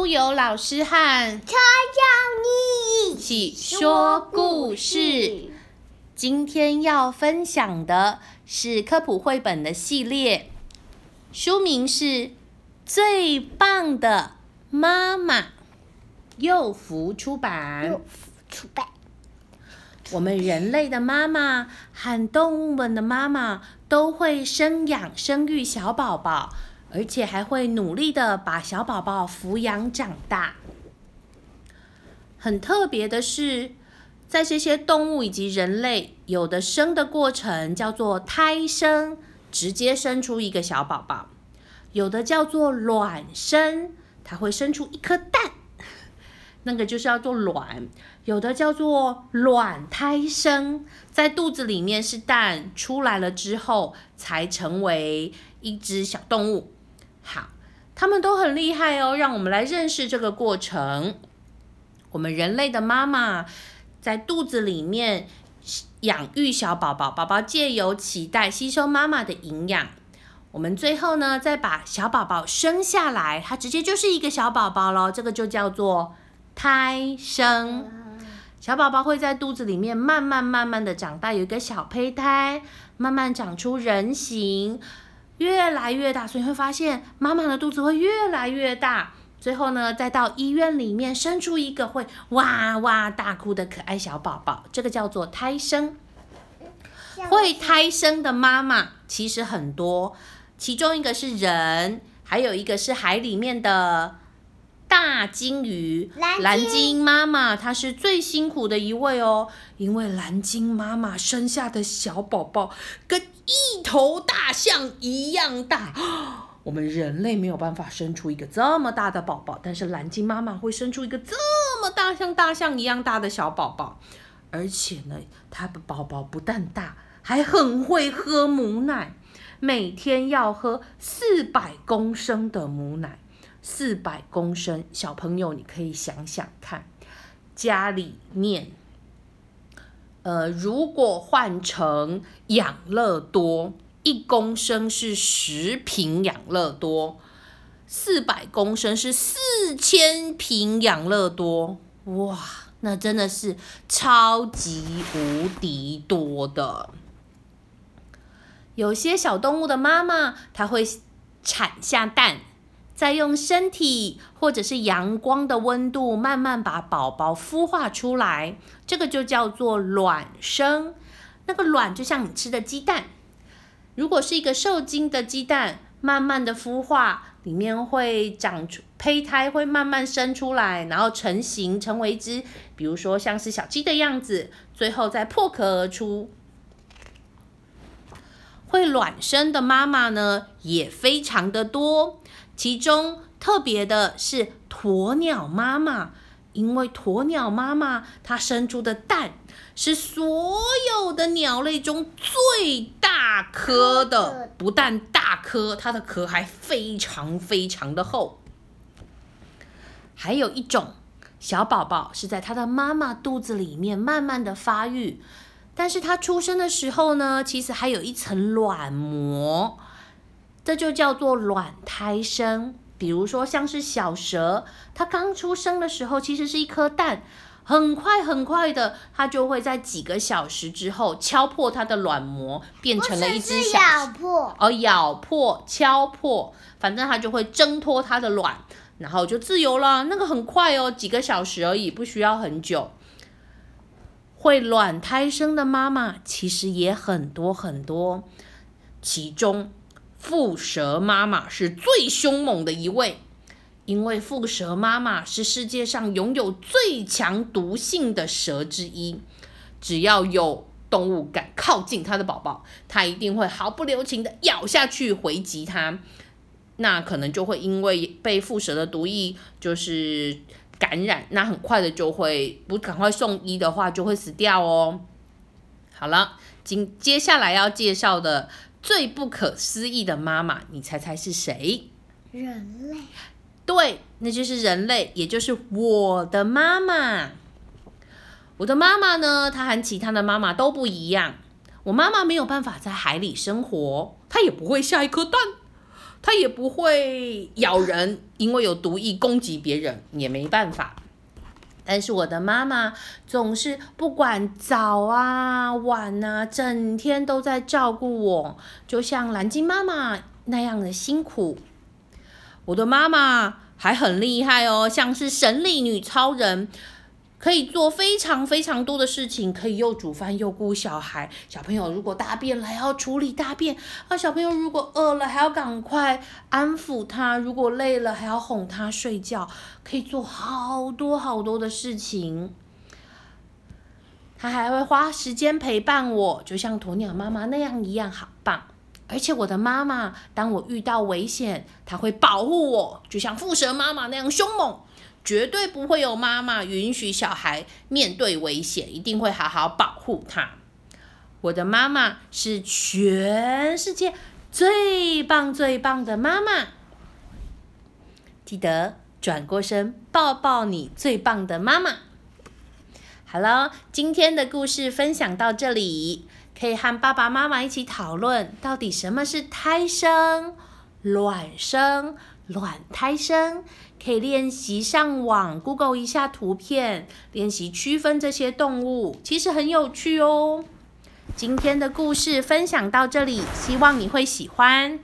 悠悠老师和超教一起说故事。今天要分享的是科普绘本的系列，书名是《最棒的妈妈》，幼福出版。幼福出版。我们人类的妈妈和动物们的妈妈都会生养生育小宝宝。而且还会努力的把小宝宝抚养长大。很特别的是，在这些动物以及人类，有的生的过程叫做胎生，直接生出一个小宝宝；有的叫做卵生，它会生出一颗蛋，那个就是叫做卵；有的叫做卵胎生，在肚子里面是蛋，出来了之后才成为一只小动物。好，他们都很厉害哦。让我们来认识这个过程。我们人类的妈妈在肚子里面养育小宝宝，宝宝借由脐带吸收妈妈的营养。我们最后呢，再把小宝宝生下来，它直接就是一个小宝宝了。这个就叫做胎生。小宝宝会在肚子里面慢慢慢慢的长大，有一个小胚胎，慢慢长出人形。越来越大，所以会发现妈妈的肚子会越来越大，最后呢，再到医院里面生出一个会哇哇大哭的可爱小宝宝，这个叫做胎生。会胎生的妈妈其实很多，其中一个是人，还有一个是海里面的大金鱼。蓝鲸妈妈她是最辛苦的一位哦，因为蓝鲸妈妈生下的小宝宝跟一头大象一样大，我们人类没有办法生出一个这么大的宝宝，但是蓝鲸妈妈会生出一个这么大像大象一样大的小宝宝，而且呢，它的宝宝不但大，还很会喝母奶，每天要喝四百公升的母奶，四百公升，小朋友你可以想想看，家里面。呃，如果换成养乐多，一公升是十瓶养乐多，四百公升是四千瓶养乐多，哇，那真的是超级无敌多的。有些小动物的妈妈，它会产下蛋。再用身体或者是阳光的温度，慢慢把宝宝孵化出来，这个就叫做卵生。那个卵就像你吃的鸡蛋，如果是一个受精的鸡蛋，慢慢的孵化，里面会长出胚胎，会慢慢生出来，然后成型成为一只，比如说像是小鸡的样子，最后再破壳而出。会卵生的妈妈呢，也非常的多。其中特别的是鸵鸟妈妈，因为鸵鸟妈妈它生出的蛋是所有的鸟类中最大颗的，不但大颗，它的壳还非常非常的厚。还有一种小宝宝是在它的妈妈肚子里面慢慢的发育，但是它出生的时候呢，其实还有一层卵膜。这就叫做卵胎生。比如说，像是小蛇，它刚出生的时候其实是一颗蛋，很快很快的，它就会在几个小时之后敲破它的卵膜，变成了一只小咬破哦，咬破、敲破，反正它就会挣脱它的卵，然后就自由了。那个很快哦，几个小时而已，不需要很久。会卵胎生的妈妈其实也很多很多，其中。蝮蛇妈妈是最凶猛的一位，因为蝮蛇妈妈是世界上拥有最强毒性的蛇之一。只要有动物敢靠近它的宝宝，它一定会毫不留情的咬下去回击它。那可能就会因为被蝮蛇的毒液就是感染，那很快的就会不赶快送医的话，就会死掉哦。好了，今接下来要介绍的。最不可思议的妈妈，你猜猜是谁？人类。对，那就是人类，也就是我的妈妈。我的妈妈呢，她和其他的妈妈都不一样。我妈妈没有办法在海里生活，她也不会下一颗蛋，她也不会咬人，因为有毒液攻击别人也没办法。但是我的妈妈总是不管早啊晚啊，整天都在照顾我，就像蓝鲸妈妈那样的辛苦。我的妈妈还很厉害哦，像是神力女超人。可以做非常非常多的事情，可以又煮饭又顾小孩。小朋友如果大便了，还要处理大便；啊，小朋友如果饿了，还要赶快安抚他；如果累了，还要哄他睡觉。可以做好多好多的事情。他还会花时间陪伴我，就像鸵鸟妈妈那样一样，好棒。而且我的妈妈，当我遇到危险，她会保护我，就像蝮蛇妈妈那样凶猛。绝对不会有妈妈允许小孩面对危险，一定会好好保护他。我的妈妈是全世界最棒最棒的妈妈。记得转过身抱抱你最棒的妈妈。好了，今天的故事分享到这里，可以和爸爸妈妈一起讨论，到底什么是胎生、卵生、卵胎生。可以练习上网 Google 一下图片，练习区分这些动物，其实很有趣哦。今天的故事分享到这里，希望你会喜欢。